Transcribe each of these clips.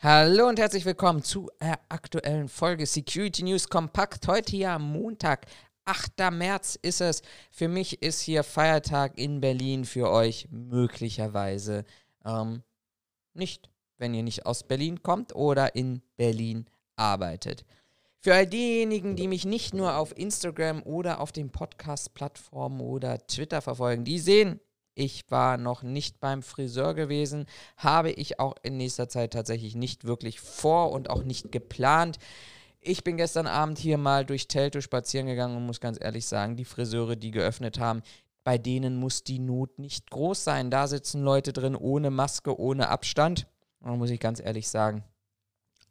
Hallo und herzlich willkommen zu der aktuellen Folge Security News Kompakt. Heute ja Montag, 8. März ist es. Für mich ist hier Feiertag in Berlin, für euch möglicherweise ähm, nicht, wenn ihr nicht aus Berlin kommt oder in Berlin arbeitet. Für all diejenigen, die mich nicht nur auf Instagram oder auf den Podcast-Plattformen oder Twitter verfolgen, die sehen, ich war noch nicht beim Friseur gewesen, habe ich auch in nächster Zeit tatsächlich nicht wirklich vor und auch nicht geplant. Ich bin gestern Abend hier mal durch Telto spazieren gegangen und muss ganz ehrlich sagen, die Friseure, die geöffnet haben, bei denen muss die Not nicht groß sein. Da sitzen Leute drin ohne Maske, ohne Abstand. Da muss ich ganz ehrlich sagen,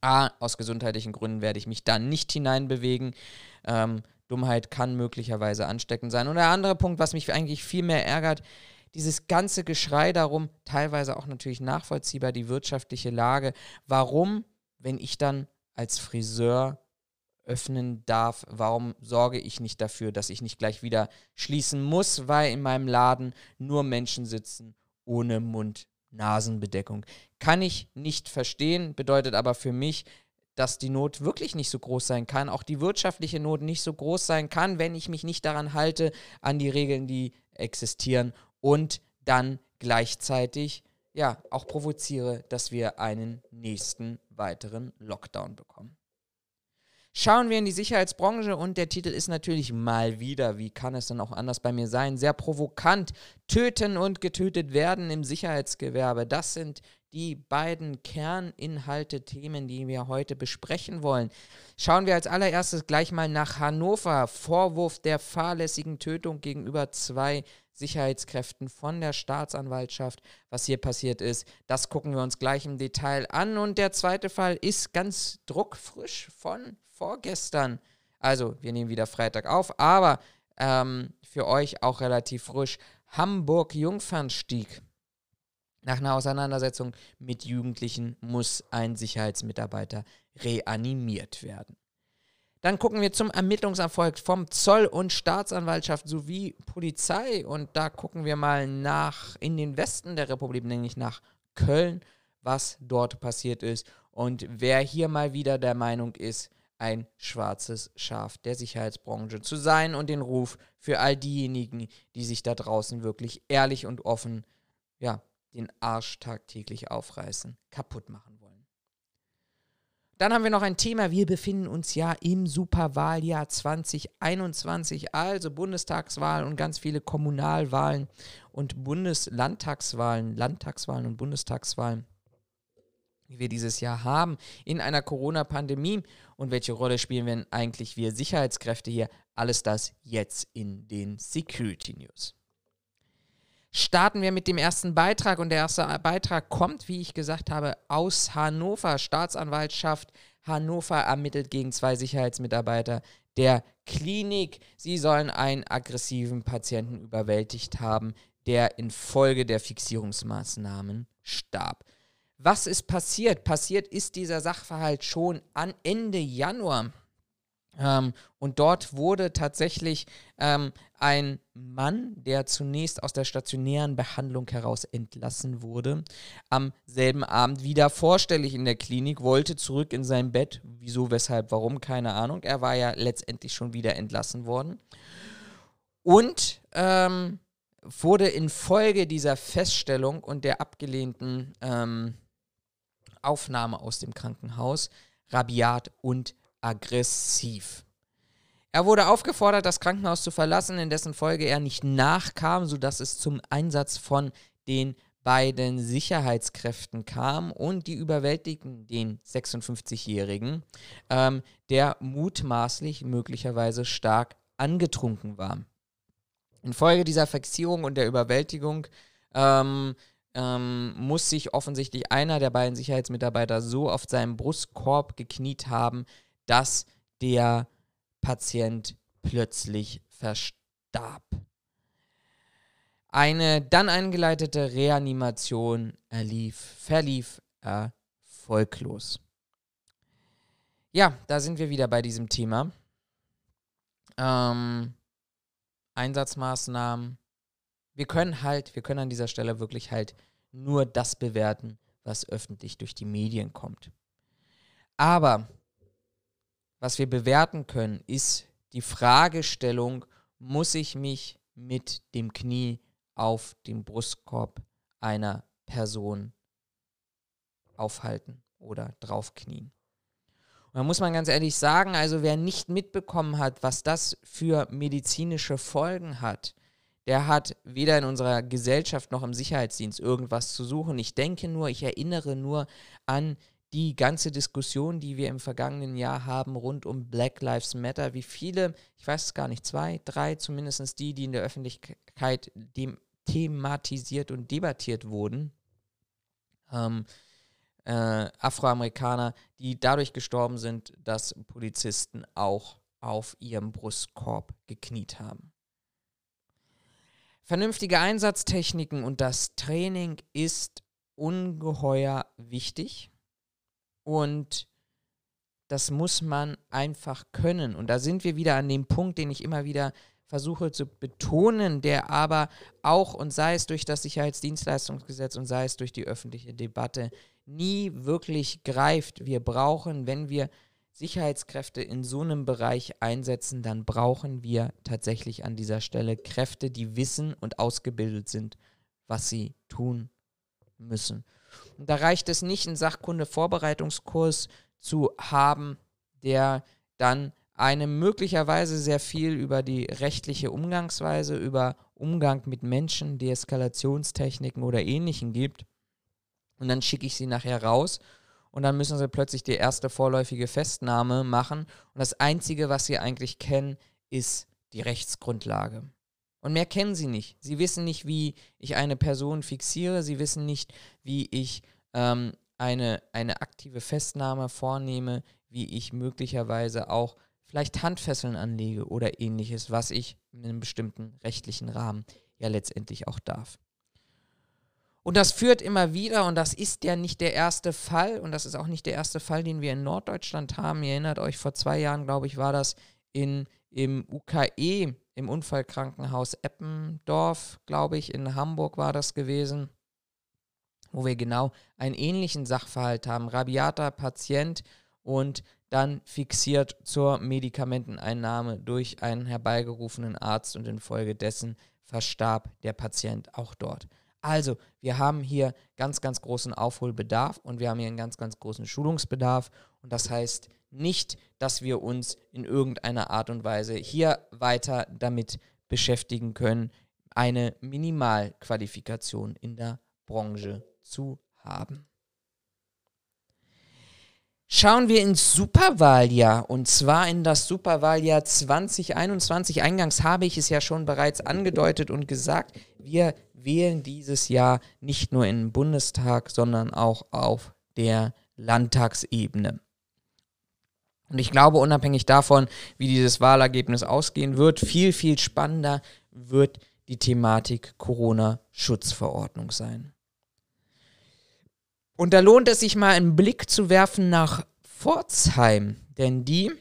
A, aus gesundheitlichen Gründen werde ich mich da nicht hineinbewegen. Ähm, Dummheit kann möglicherweise ansteckend sein. Und der andere Punkt, was mich eigentlich viel mehr ärgert, dieses ganze Geschrei darum, teilweise auch natürlich nachvollziehbar, die wirtschaftliche Lage. Warum, wenn ich dann als Friseur öffnen darf, warum sorge ich nicht dafür, dass ich nicht gleich wieder schließen muss, weil in meinem Laden nur Menschen sitzen ohne Mund-Nasenbedeckung. Kann ich nicht verstehen, bedeutet aber für mich, dass die Not wirklich nicht so groß sein kann, auch die wirtschaftliche Not nicht so groß sein kann, wenn ich mich nicht daran halte, an die Regeln, die existieren und dann gleichzeitig ja auch provoziere, dass wir einen nächsten weiteren Lockdown bekommen. Schauen wir in die Sicherheitsbranche und der Titel ist natürlich mal wieder, wie kann es denn auch anders bei mir sein, sehr provokant. Töten und getötet werden im Sicherheitsgewerbe. Das sind die beiden Kerninhalte, Themen, die wir heute besprechen wollen. Schauen wir als allererstes gleich mal nach Hannover. Vorwurf der fahrlässigen Tötung gegenüber zwei Sicherheitskräften von der Staatsanwaltschaft. Was hier passiert ist, das gucken wir uns gleich im Detail an. Und der zweite Fall ist ganz druckfrisch von vorgestern. Also, wir nehmen wieder Freitag auf, aber ähm, für euch auch relativ frisch. Hamburg-Jungfernstieg. Nach einer Auseinandersetzung mit Jugendlichen muss ein Sicherheitsmitarbeiter reanimiert werden. Dann gucken wir zum Ermittlungserfolg vom Zoll und Staatsanwaltschaft sowie Polizei. Und da gucken wir mal nach in den Westen der Republik, nämlich nach Köln, was dort passiert ist. Und wer hier mal wieder der Meinung ist, ein schwarzes Schaf der Sicherheitsbranche zu sein und den Ruf für all diejenigen, die sich da draußen wirklich ehrlich und offen, ja, den Arsch tagtäglich aufreißen, kaputt machen dann haben wir noch ein Thema. Wir befinden uns ja im Superwahljahr 2021, also Bundestagswahl und ganz viele Kommunalwahlen und Bundeslandtagswahlen, Landtagswahlen und Bundestagswahlen, die wir dieses Jahr haben in einer Corona-Pandemie. Und welche Rolle spielen wir eigentlich wir Sicherheitskräfte hier? Alles das jetzt in den Security News starten wir mit dem ersten Beitrag. Und der erste Beitrag kommt, wie ich gesagt habe, aus Hannover. Staatsanwaltschaft Hannover ermittelt gegen zwei Sicherheitsmitarbeiter der Klinik. Sie sollen einen aggressiven Patienten überwältigt haben, der infolge der Fixierungsmaßnahmen starb. Was ist passiert? Passiert ist dieser Sachverhalt schon an Ende Januar. Ähm, und dort wurde tatsächlich ähm, ein Mann, der zunächst aus der stationären Behandlung heraus entlassen wurde, am selben Abend wieder vorstellig in der Klinik, wollte zurück in sein Bett. Wieso, weshalb, warum, keine Ahnung. Er war ja letztendlich schon wieder entlassen worden. Und ähm, wurde infolge dieser Feststellung und der abgelehnten ähm, Aufnahme aus dem Krankenhaus rabiat und aggressiv. Er wurde aufgefordert, das Krankenhaus zu verlassen, in dessen Folge er nicht nachkam, sodass es zum Einsatz von den beiden Sicherheitskräften kam und die überwältigten den 56-Jährigen, ähm, der mutmaßlich möglicherweise stark angetrunken war. Infolge dieser Fixierung und der Überwältigung ähm, ähm, muss sich offensichtlich einer der beiden Sicherheitsmitarbeiter so auf seinem Brustkorb gekniet haben, dass der Patient plötzlich verstarb. Eine dann eingeleitete Reanimation erlief, verlief erfolglos. Ja, da sind wir wieder bei diesem Thema. Ähm, Einsatzmaßnahmen. Wir können halt, wir können an dieser Stelle wirklich halt nur das bewerten, was öffentlich durch die Medien kommt. Aber was wir bewerten können, ist die Fragestellung, muss ich mich mit dem Knie auf dem Brustkorb einer Person aufhalten oder draufknien. Und da muss man ganz ehrlich sagen, also wer nicht mitbekommen hat, was das für medizinische Folgen hat, der hat weder in unserer Gesellschaft noch im Sicherheitsdienst irgendwas zu suchen. Ich denke nur, ich erinnere nur an die ganze Diskussion, die wir im vergangenen Jahr haben rund um Black Lives Matter, wie viele, ich weiß es gar nicht, zwei, drei, zumindest die, die in der Öffentlichkeit dem thematisiert und debattiert wurden, ähm, äh, Afroamerikaner, die dadurch gestorben sind, dass Polizisten auch auf ihrem Brustkorb gekniet haben. Vernünftige Einsatztechniken und das Training ist ungeheuer wichtig und das muss man einfach können. Und da sind wir wieder an dem Punkt, den ich immer wieder versuche zu betonen, der aber auch, und sei es durch das Sicherheitsdienstleistungsgesetz und sei es durch die öffentliche Debatte, nie wirklich greift. Wir brauchen, wenn wir Sicherheitskräfte in so einem Bereich einsetzen, dann brauchen wir tatsächlich an dieser Stelle Kräfte, die wissen und ausgebildet sind, was sie tun müssen. Und da reicht es nicht, einen Sachkunde-Vorbereitungskurs zu haben, der dann einem möglicherweise sehr viel über die rechtliche Umgangsweise, über Umgang mit Menschen, Deeskalationstechniken oder ähnlichem gibt. Und dann schicke ich sie nachher raus und dann müssen sie plötzlich die erste vorläufige Festnahme machen. Und das Einzige, was sie eigentlich kennen, ist die Rechtsgrundlage. Und mehr kennen sie nicht. Sie wissen nicht, wie ich eine Person fixiere. Sie wissen nicht, wie ich ähm, eine, eine aktive Festnahme vornehme, wie ich möglicherweise auch vielleicht Handfesseln anlege oder ähnliches, was ich in einem bestimmten rechtlichen Rahmen ja letztendlich auch darf. Und das führt immer wieder, und das ist ja nicht der erste Fall, und das ist auch nicht der erste Fall, den wir in Norddeutschland haben. Ihr erinnert euch, vor zwei Jahren, glaube ich, war das in, im UKE, im Unfallkrankenhaus Eppendorf, glaube ich, in Hamburg war das gewesen, wo wir genau einen ähnlichen Sachverhalt haben. Rabiater Patient und dann fixiert zur Medikamenteneinnahme durch einen herbeigerufenen Arzt und infolgedessen verstarb der Patient auch dort. Also, wir haben hier ganz, ganz großen Aufholbedarf und wir haben hier einen ganz, ganz großen Schulungsbedarf. Und das heißt nicht, dass wir uns in irgendeiner Art und Weise hier weiter damit beschäftigen können, eine Minimalqualifikation in der Branche zu haben. Schauen wir ins Superwahljahr und zwar in das Superwahljahr 2021. Eingangs habe ich es ja schon bereits angedeutet und gesagt, wir wählen dieses Jahr nicht nur im Bundestag, sondern auch auf der Landtagsebene. Und ich glaube, unabhängig davon, wie dieses Wahlergebnis ausgehen wird, viel, viel spannender wird die Thematik Corona-Schutzverordnung sein. Und da lohnt es sich mal einen Blick zu werfen nach Pforzheim, denn die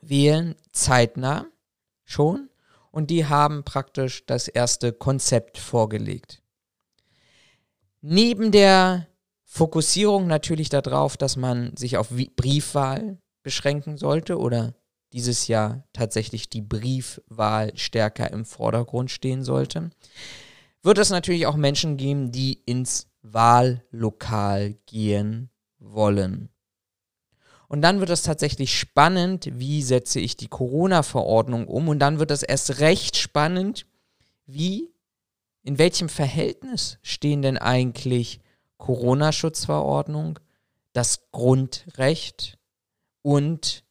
wählen zeitnah schon und die haben praktisch das erste Konzept vorgelegt. Neben der Fokussierung natürlich darauf, dass man sich auf Briefwahl beschränken sollte oder dieses Jahr tatsächlich die Briefwahl stärker im Vordergrund stehen sollte, wird es natürlich auch Menschen geben, die ins Wahllokal gehen wollen. Und dann wird es tatsächlich spannend, wie setze ich die Corona-Verordnung um. Und dann wird es erst recht spannend, wie, in welchem Verhältnis stehen denn eigentlich Corona-Schutzverordnung, das Grundrecht und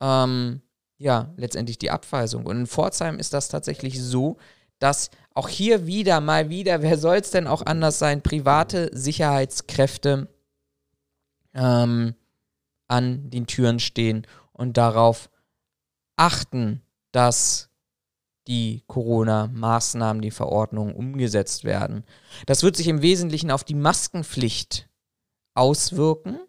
ähm, ja, letztendlich die Abweisung. Und in Pforzheim ist das tatsächlich so, dass auch hier wieder, mal wieder, wer soll es denn auch anders sein, private Sicherheitskräfte ähm, an den Türen stehen und darauf achten, dass die Corona-Maßnahmen, die Verordnungen umgesetzt werden. Das wird sich im Wesentlichen auf die Maskenpflicht auswirken,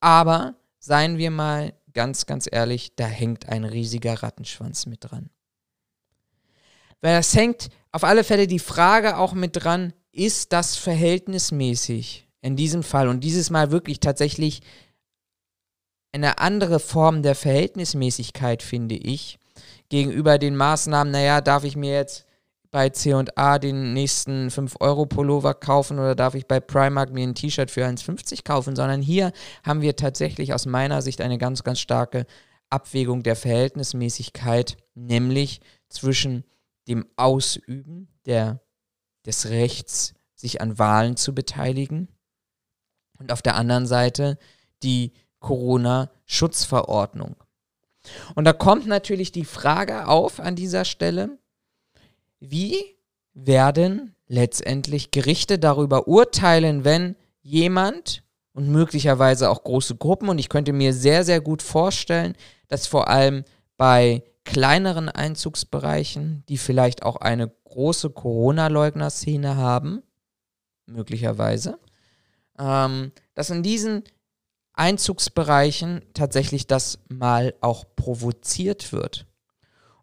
aber seien wir mal ganz, ganz ehrlich, da hängt ein riesiger Rattenschwanz mit dran. Weil das hängt auf alle Fälle die Frage auch mit dran, ist das verhältnismäßig? in diesem Fall und dieses Mal wirklich tatsächlich eine andere Form der Verhältnismäßigkeit, finde ich, gegenüber den Maßnahmen, naja, darf ich mir jetzt bei C&A den nächsten 5-Euro-Pullover kaufen oder darf ich bei Primark mir ein T-Shirt für 1,50 kaufen, sondern hier haben wir tatsächlich aus meiner Sicht eine ganz, ganz starke Abwägung der Verhältnismäßigkeit, nämlich zwischen dem Ausüben der, des Rechts, sich an Wahlen zu beteiligen und auf der anderen Seite die Corona-Schutzverordnung. Und da kommt natürlich die Frage auf an dieser Stelle, wie werden letztendlich Gerichte darüber urteilen, wenn jemand und möglicherweise auch große Gruppen, und ich könnte mir sehr, sehr gut vorstellen, dass vor allem bei kleineren Einzugsbereichen, die vielleicht auch eine große Corona-Leugner-Szene haben, möglicherweise, ähm, dass in diesen Einzugsbereichen tatsächlich das mal auch provoziert wird.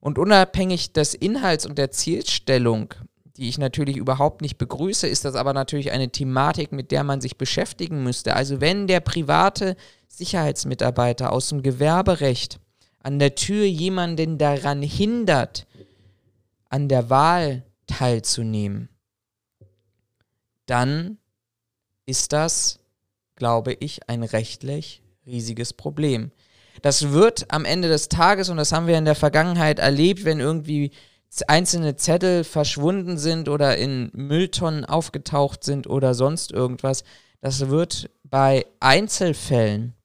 Und unabhängig des Inhalts und der Zielstellung, die ich natürlich überhaupt nicht begrüße, ist das aber natürlich eine Thematik, mit der man sich beschäftigen müsste. Also wenn der private Sicherheitsmitarbeiter aus dem Gewerberecht an der Tür jemanden daran hindert, an der Wahl teilzunehmen, dann ist das glaube ich, ein rechtlich riesiges Problem. Das wird am Ende des Tages, und das haben wir in der Vergangenheit erlebt, wenn irgendwie einzelne Zettel verschwunden sind oder in Mülltonnen aufgetaucht sind oder sonst irgendwas, das wird bei Einzelfällen,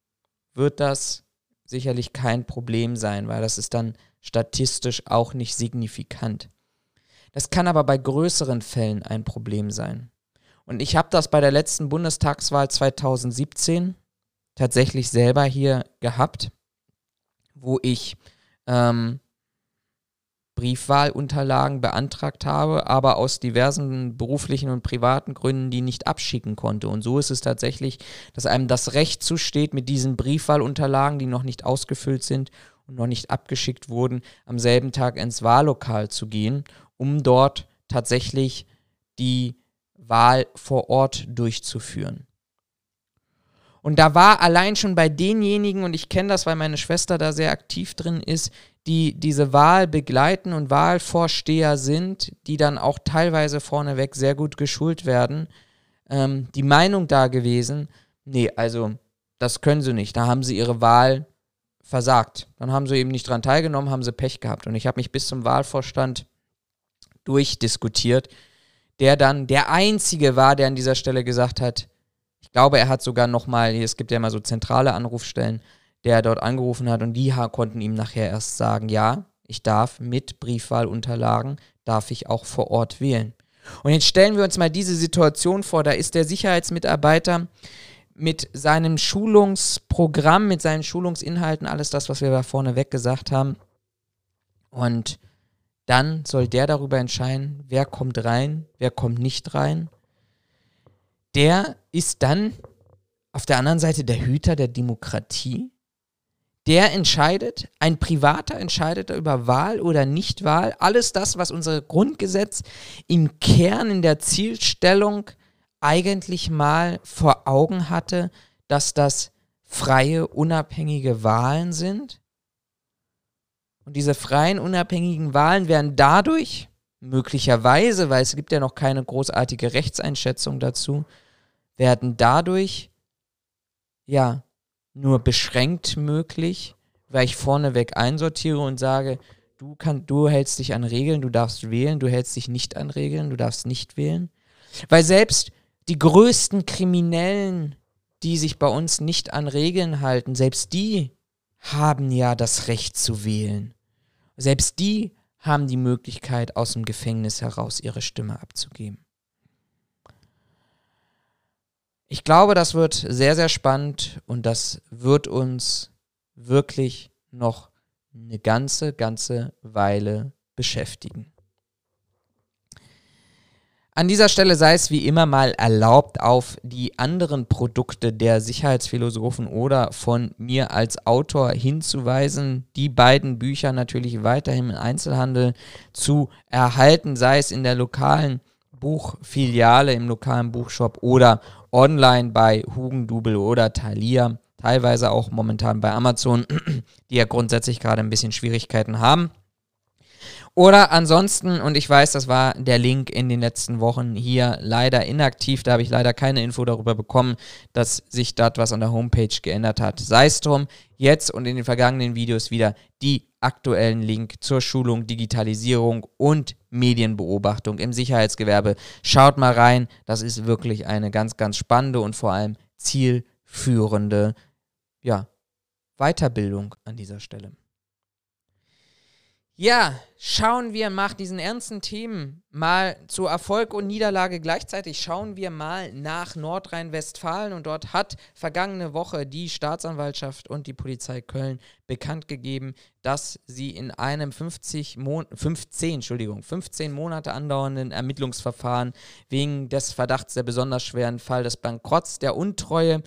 wird das sicherlich kein Problem sein, weil das ist dann statistisch auch nicht signifikant. Das kann aber bei größeren Fällen ein Problem sein. Und ich habe das bei der letzten Bundestagswahl 2017 tatsächlich selber hier gehabt, wo ich ähm, Briefwahlunterlagen beantragt habe, aber aus diversen beruflichen und privaten Gründen die nicht abschicken konnte. Und so ist es tatsächlich, dass einem das Recht zusteht, mit diesen Briefwahlunterlagen, die noch nicht ausgefüllt sind und noch nicht abgeschickt wurden, am selben Tag ins Wahllokal zu gehen, um dort tatsächlich die Wahl vor Ort durchzuführen. Und da war allein schon bei denjenigen, und ich kenne das, weil meine Schwester da sehr aktiv drin ist, die diese Wahl begleiten und Wahlvorsteher sind, die dann auch teilweise vorneweg sehr gut geschult werden, ähm, die Meinung da gewesen, nee, also das können sie nicht. Da haben sie ihre Wahl versagt. Dann haben sie eben nicht dran teilgenommen, haben sie Pech gehabt. Und ich habe mich bis zum Wahlvorstand durchdiskutiert der dann der Einzige war, der an dieser Stelle gesagt hat, glaube, er hat sogar nochmal, es gibt ja immer so zentrale Anrufstellen, der dort angerufen hat und die konnten ihm nachher erst sagen, ja, ich darf mit Briefwahlunterlagen, darf ich auch vor Ort wählen. Und jetzt stellen wir uns mal diese Situation vor, da ist der Sicherheitsmitarbeiter mit seinem Schulungsprogramm, mit seinen Schulungsinhalten, alles das, was wir da vorne weg gesagt haben. Und dann soll der darüber entscheiden, wer kommt rein, wer kommt nicht rein. Der ist dann auf der anderen Seite der Hüter der Demokratie. Der entscheidet, ein Privater entscheidet über Wahl oder Nichtwahl. Alles das, was unser Grundgesetz im Kern in der Zielstellung eigentlich mal vor Augen hatte, dass das freie, unabhängige Wahlen sind. Und diese freien, unabhängigen Wahlen werden dadurch möglicherweise, weil es gibt ja noch keine großartige Rechtseinschätzung dazu, werden dadurch ja nur beschränkt möglich, weil ich vorneweg einsortiere und sage, du, kann, du hältst dich an Regeln, du darfst wählen, du hältst dich nicht an Regeln, du darfst nicht wählen. Weil selbst die größten Kriminellen, die sich bei uns nicht an Regeln halten, selbst die haben ja das Recht zu wählen. Selbst die haben die Möglichkeit, aus dem Gefängnis heraus ihre Stimme abzugeben. Ich glaube, das wird sehr, sehr spannend und das wird uns wirklich noch eine ganze, ganze Weile beschäftigen. An dieser Stelle sei es wie immer mal erlaubt, auf die anderen Produkte der Sicherheitsphilosophen oder von mir als Autor hinzuweisen. Die beiden Bücher natürlich weiterhin im Einzelhandel zu erhalten, sei es in der lokalen Buchfiliale im lokalen Buchshop oder online bei Hugendubel oder Thalia, teilweise auch momentan bei Amazon, die ja grundsätzlich gerade ein bisschen Schwierigkeiten haben. Oder ansonsten, und ich weiß, das war der Link in den letzten Wochen hier leider inaktiv, da habe ich leider keine Info darüber bekommen, dass sich dort was an der Homepage geändert hat. Sei es drum, jetzt und in den vergangenen Videos wieder die aktuellen Link zur Schulung, Digitalisierung und Medienbeobachtung im Sicherheitsgewerbe. Schaut mal rein, das ist wirklich eine ganz, ganz spannende und vor allem zielführende ja, Weiterbildung an dieser Stelle. Ja, schauen wir nach diesen ernsten Themen mal zu Erfolg und Niederlage gleichzeitig. Schauen wir mal nach Nordrhein-Westfalen und dort hat vergangene Woche die Staatsanwaltschaft und die Polizei Köln bekannt gegeben, dass sie in einem 50 Mon 15, Entschuldigung, 15 Monate andauernden Ermittlungsverfahren wegen des Verdachts der besonders schweren Fall des Bankrotts, der Untreue,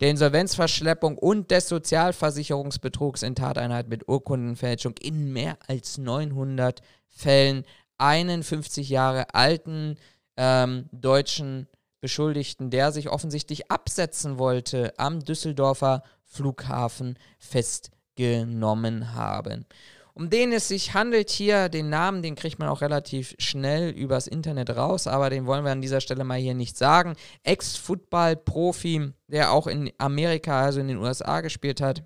der Insolvenzverschleppung und des Sozialversicherungsbetrugs in Tateinheit mit Urkundenfälschung in mehr als 900 Fällen einen 50 Jahre alten ähm, deutschen Beschuldigten, der sich offensichtlich absetzen wollte, am Düsseldorfer Flughafen festgenommen haben. Um den es sich handelt hier, den Namen, den kriegt man auch relativ schnell übers Internet raus, aber den wollen wir an dieser Stelle mal hier nicht sagen. Ex-Football-Profi, der auch in Amerika, also in den USA gespielt hat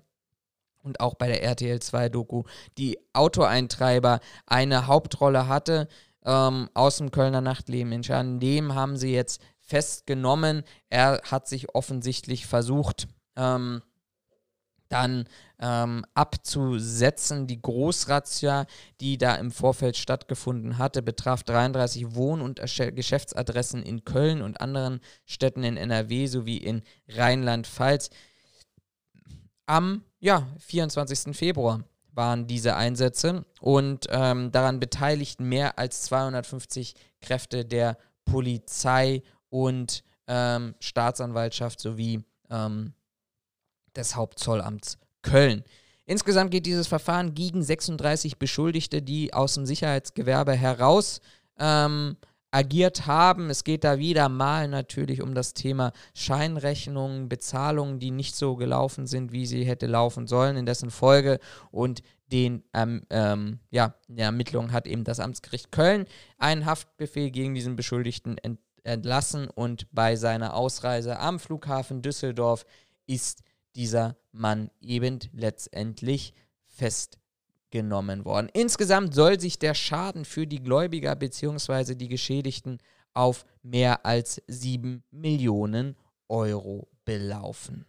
und auch bei der RTL 2 Doku die Autoeintreiber eine Hauptrolle hatte ähm, aus dem Kölner Nachtleben. In dem haben sie jetzt festgenommen. Er hat sich offensichtlich versucht, ähm, dann ähm, abzusetzen. Die Großrazzia, die da im Vorfeld stattgefunden hatte, betraf 33 Wohn- und Geschäftsadressen in Köln und anderen Städten in NRW sowie in Rheinland-Pfalz. Am ja, 24. Februar waren diese Einsätze und ähm, daran beteiligten mehr als 250 Kräfte der Polizei und ähm, Staatsanwaltschaft sowie ähm, des Hauptzollamts Köln. Insgesamt geht dieses Verfahren gegen 36 Beschuldigte, die aus dem Sicherheitsgewerbe heraus ähm, agiert haben. Es geht da wieder mal natürlich um das Thema Scheinrechnungen, Bezahlungen, die nicht so gelaufen sind, wie sie hätte laufen sollen, in dessen Folge und den ähm, ähm, ja, der Ermittlung hat eben das Amtsgericht Köln einen Haftbefehl gegen diesen Beschuldigten ent entlassen und bei seiner Ausreise am Flughafen Düsseldorf ist dieser Mann eben letztendlich festgenommen worden. Insgesamt soll sich der Schaden für die Gläubiger bzw. die Geschädigten auf mehr als 7 Millionen Euro belaufen.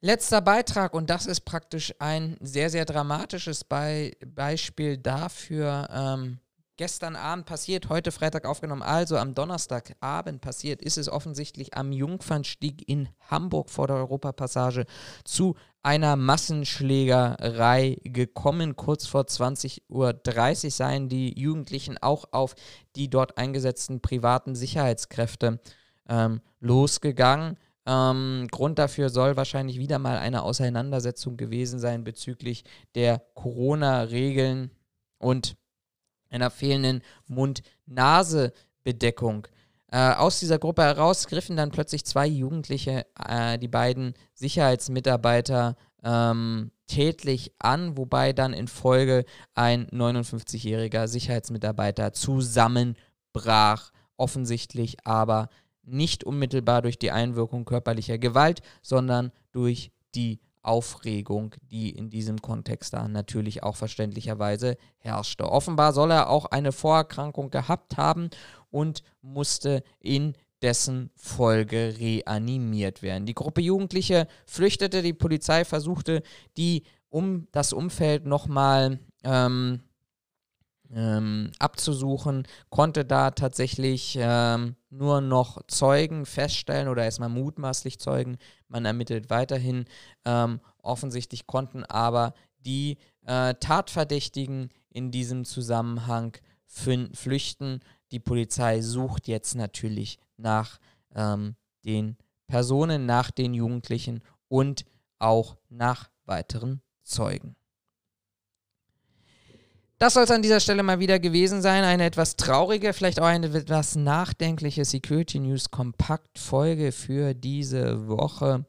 Letzter Beitrag, und das ist praktisch ein sehr, sehr dramatisches Be Beispiel dafür, ähm, gestern Abend passiert, heute Freitag aufgenommen, also am Donnerstagabend passiert, ist es offensichtlich am Jungfernstieg in Hamburg vor der Europapassage zu einer Massenschlägerei gekommen. Kurz vor 20.30 Uhr seien die Jugendlichen auch auf die dort eingesetzten privaten Sicherheitskräfte ähm, losgegangen. Ähm, Grund dafür soll wahrscheinlich wieder mal eine Auseinandersetzung gewesen sein bezüglich der Corona-Regeln und einer fehlenden Mund-Nase-Bedeckung. Äh, aus dieser Gruppe heraus griffen dann plötzlich zwei Jugendliche äh, die beiden Sicherheitsmitarbeiter ähm, tätlich an, wobei dann in Folge ein 59-jähriger Sicherheitsmitarbeiter zusammenbrach. Offensichtlich aber nicht unmittelbar durch die Einwirkung körperlicher Gewalt, sondern durch die Aufregung, die in diesem Kontext da natürlich auch verständlicherweise herrschte. Offenbar soll er auch eine Vorerkrankung gehabt haben und musste in dessen Folge reanimiert werden. Die Gruppe Jugendliche flüchtete, die Polizei versuchte, die um das Umfeld nochmal ähm, ähm, abzusuchen, konnte da tatsächlich ähm, nur noch Zeugen feststellen oder erstmal mutmaßlich Zeugen. Man ermittelt weiterhin. Ähm, offensichtlich konnten aber die äh, Tatverdächtigen in diesem Zusammenhang flüchten. Die Polizei sucht jetzt natürlich nach ähm, den Personen, nach den Jugendlichen und auch nach weiteren Zeugen. Das soll es an dieser Stelle mal wieder gewesen sein. Eine etwas traurige, vielleicht auch eine etwas nachdenkliche Security News Kompakt-Folge für diese Woche.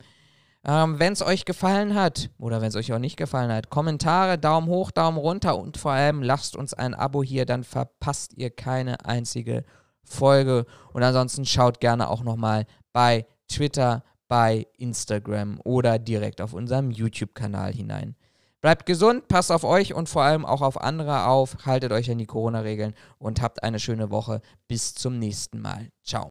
Ähm, wenn es euch gefallen hat oder wenn es euch auch nicht gefallen hat, Kommentare, Daumen hoch, Daumen runter und vor allem lasst uns ein Abo hier, dann verpasst ihr keine einzige Folge. Und ansonsten schaut gerne auch nochmal bei Twitter, bei Instagram oder direkt auf unserem YouTube-Kanal hinein. Bleibt gesund, passt auf euch und vor allem auch auf andere auf, haltet euch an die Corona-Regeln und habt eine schöne Woche. Bis zum nächsten Mal. Ciao.